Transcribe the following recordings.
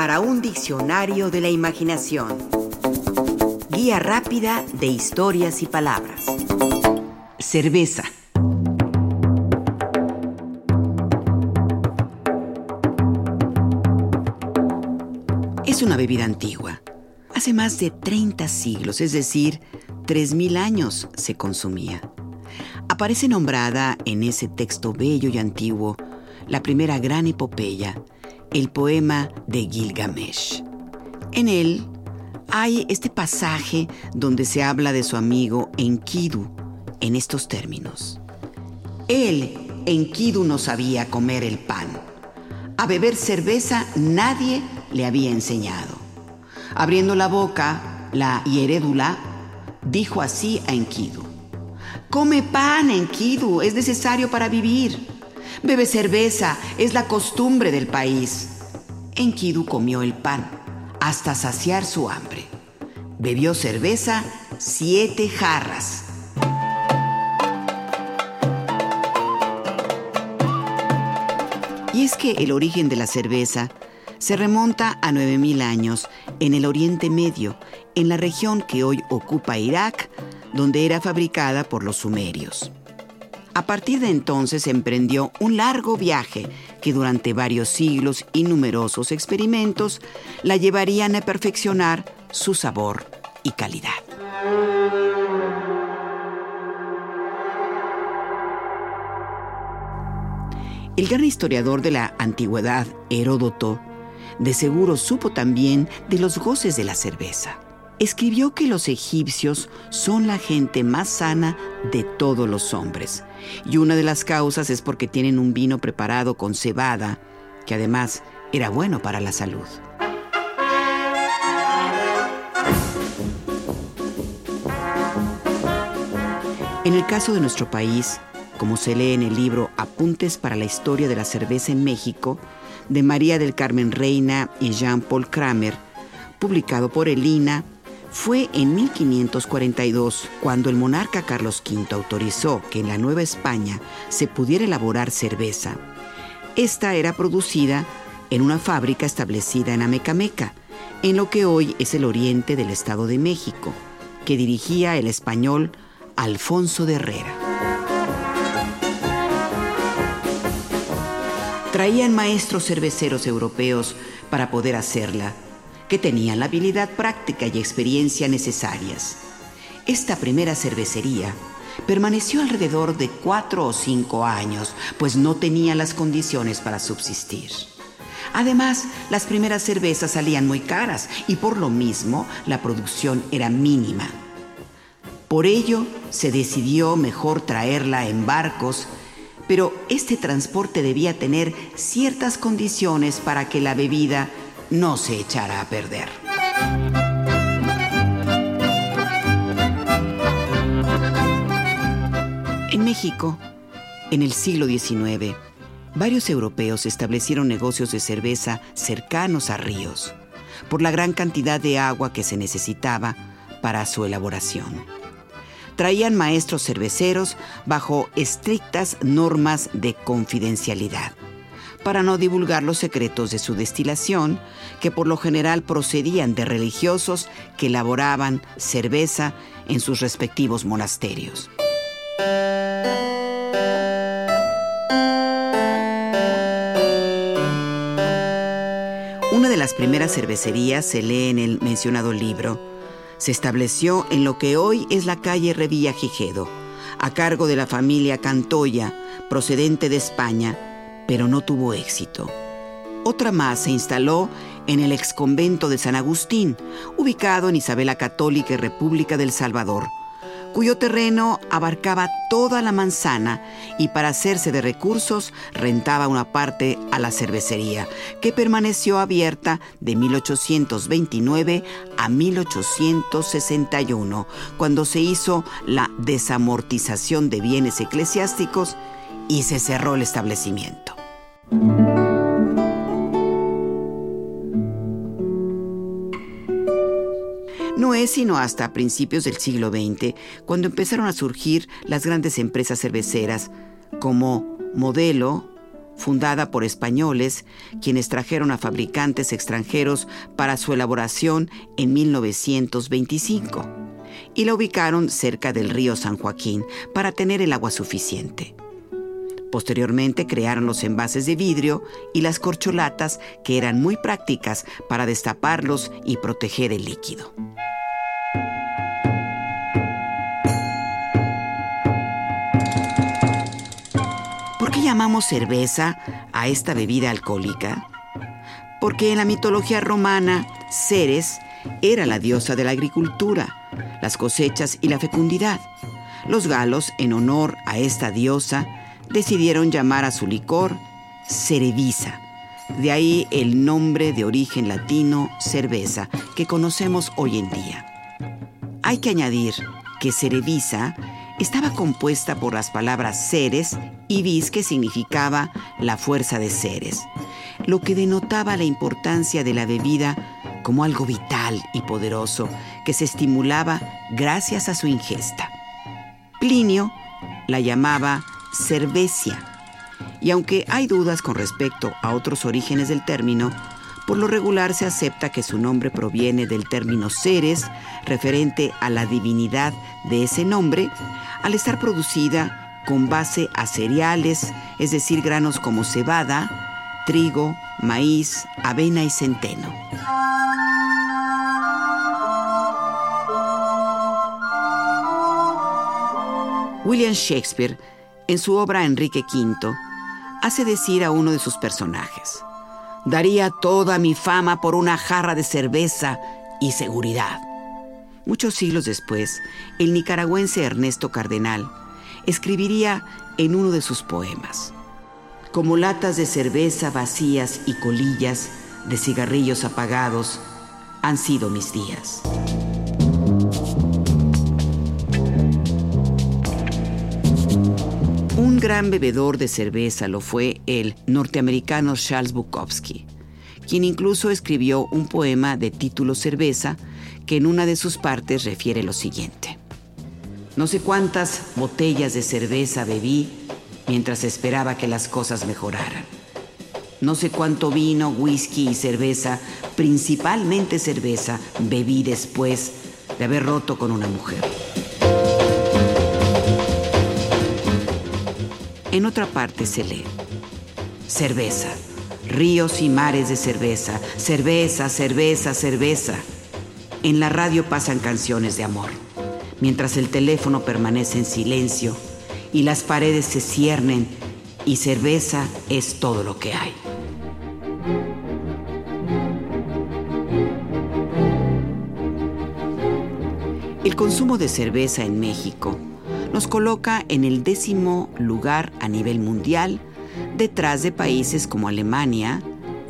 para un diccionario de la imaginación. Guía rápida de historias y palabras. Cerveza. Es una bebida antigua. Hace más de 30 siglos, es decir, 3.000 años se consumía. Aparece nombrada en ese texto bello y antiguo la primera gran epopeya, el poema de Gilgamesh. En él hay este pasaje donde se habla de su amigo Enkidu en estos términos. Él, Enkidu, no sabía comer el pan. A beber cerveza nadie le había enseñado. Abriendo la boca, la hierédula dijo así a Enkidu. Come pan, Enkidu, es necesario para vivir. Bebe cerveza, es la costumbre del país. Enkidu comió el pan hasta saciar su hambre. Bebió cerveza siete jarras. Y es que el origen de la cerveza se remonta a 9.000 años en el Oriente Medio, en la región que hoy ocupa Irak, donde era fabricada por los sumerios. A partir de entonces emprendió un largo viaje que durante varios siglos y numerosos experimentos la llevarían a perfeccionar su sabor y calidad. El gran historiador de la antigüedad, Heródoto, de seguro supo también de los goces de la cerveza escribió que los egipcios son la gente más sana de todos los hombres. Y una de las causas es porque tienen un vino preparado con cebada, que además era bueno para la salud. En el caso de nuestro país, como se lee en el libro Apuntes para la Historia de la Cerveza en México, de María del Carmen Reina y Jean-Paul Kramer, publicado por el INA fue en 1542 cuando el monarca Carlos V autorizó que en la Nueva España se pudiera elaborar cerveza. Esta era producida en una fábrica establecida en Amecameca, en lo que hoy es el oriente del Estado de México, que dirigía el español Alfonso de Herrera. Traían maestros cerveceros europeos para poder hacerla que tenían la habilidad práctica y experiencia necesarias. Esta primera cervecería permaneció alrededor de cuatro o cinco años, pues no tenía las condiciones para subsistir. Además, las primeras cervezas salían muy caras y por lo mismo la producción era mínima. Por ello, se decidió mejor traerla en barcos, pero este transporte debía tener ciertas condiciones para que la bebida no se echará a perder. En México, en el siglo XIX, varios europeos establecieron negocios de cerveza cercanos a ríos, por la gran cantidad de agua que se necesitaba para su elaboración. Traían maestros cerveceros bajo estrictas normas de confidencialidad para no divulgar los secretos de su destilación, que por lo general procedían de religiosos que elaboraban cerveza en sus respectivos monasterios. Una de las primeras cervecerías se lee en el mencionado libro. Se estableció en lo que hoy es la calle Revilla Gijedo, a cargo de la familia Cantoya, procedente de España, pero no tuvo éxito. Otra más se instaló en el exconvento de San Agustín, ubicado en Isabela Católica y República del Salvador, cuyo terreno abarcaba toda la manzana y para hacerse de recursos rentaba una parte a la cervecería, que permaneció abierta de 1829 a 1861, cuando se hizo la desamortización de bienes eclesiásticos y se cerró el establecimiento. Es sino hasta principios del siglo XX cuando empezaron a surgir las grandes empresas cerveceras como Modelo, fundada por españoles, quienes trajeron a fabricantes extranjeros para su elaboración en 1925, y la ubicaron cerca del río San Joaquín para tener el agua suficiente. Posteriormente crearon los envases de vidrio y las corcholatas que eran muy prácticas para destaparlos y proteger el líquido. Llamamos cerveza a esta bebida alcohólica? Porque en la mitología romana, Ceres era la diosa de la agricultura, las cosechas y la fecundidad. Los galos, en honor a esta diosa, decidieron llamar a su licor cerevisa. De ahí el nombre de origen latino cerveza que conocemos hoy en día. Hay que añadir que cerevisa estaba compuesta por las palabras Ceres y vis que significaba la fuerza de Ceres, lo que denotaba la importancia de la bebida como algo vital y poderoso que se estimulaba gracias a su ingesta. Plinio la llamaba cervecia. Y aunque hay dudas con respecto a otros orígenes del término, por lo regular se acepta que su nombre proviene del término Ceres, referente a la divinidad de ese nombre, al estar producida con base a cereales, es decir, granos como cebada, trigo, maíz, avena y centeno. William Shakespeare en su obra Enrique V, hace decir a uno de sus personajes, daría toda mi fama por una jarra de cerveza y seguridad. Muchos siglos después, el nicaragüense Ernesto Cardenal escribiría en uno de sus poemas, como latas de cerveza vacías y colillas de cigarrillos apagados han sido mis días. Gran bebedor de cerveza lo fue el norteamericano Charles Bukowski, quien incluso escribió un poema de título Cerveza que en una de sus partes refiere lo siguiente. No sé cuántas botellas de cerveza bebí mientras esperaba que las cosas mejoraran. No sé cuánto vino, whisky y cerveza, principalmente cerveza, bebí después de haber roto con una mujer. En otra parte se lee, cerveza, ríos y mares de cerveza, cerveza, cerveza, cerveza. En la radio pasan canciones de amor, mientras el teléfono permanece en silencio y las paredes se ciernen y cerveza es todo lo que hay. El consumo de cerveza en México nos coloca en el décimo lugar a nivel mundial, detrás de países como Alemania,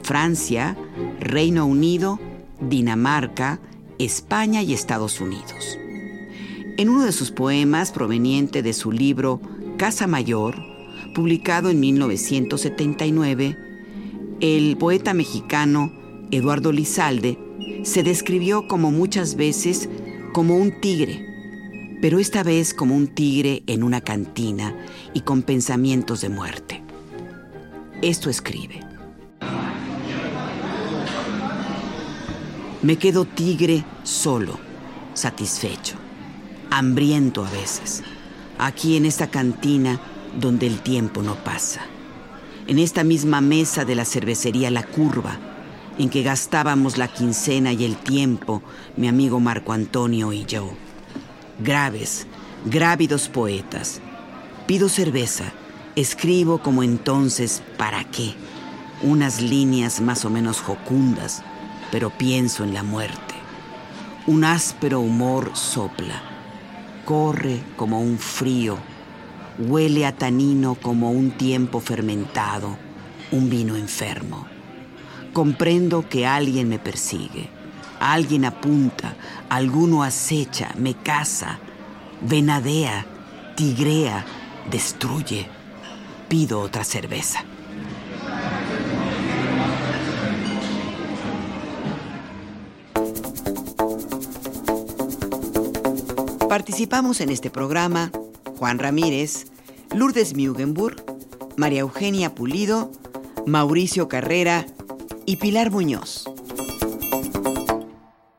Francia, Reino Unido, Dinamarca, España y Estados Unidos. En uno de sus poemas proveniente de su libro Casa Mayor, publicado en 1979, el poeta mexicano Eduardo Lizalde se describió como muchas veces como un tigre pero esta vez como un tigre en una cantina y con pensamientos de muerte. Esto escribe. Me quedo tigre solo, satisfecho, hambriento a veces, aquí en esta cantina donde el tiempo no pasa, en esta misma mesa de la cervecería La Curva, en que gastábamos la quincena y el tiempo, mi amigo Marco Antonio y yo graves, grávidos poetas. Pido cerveza, escribo como entonces, ¿para qué? Unas líneas más o menos jocundas, pero pienso en la muerte. Un áspero humor sopla, corre como un frío, huele a tanino como un tiempo fermentado, un vino enfermo. Comprendo que alguien me persigue Alguien apunta, alguno acecha, me caza, venadea, tigrea, destruye. Pido otra cerveza. Participamos en este programa Juan Ramírez, Lourdes Mugenburg, María Eugenia Pulido, Mauricio Carrera y Pilar Muñoz.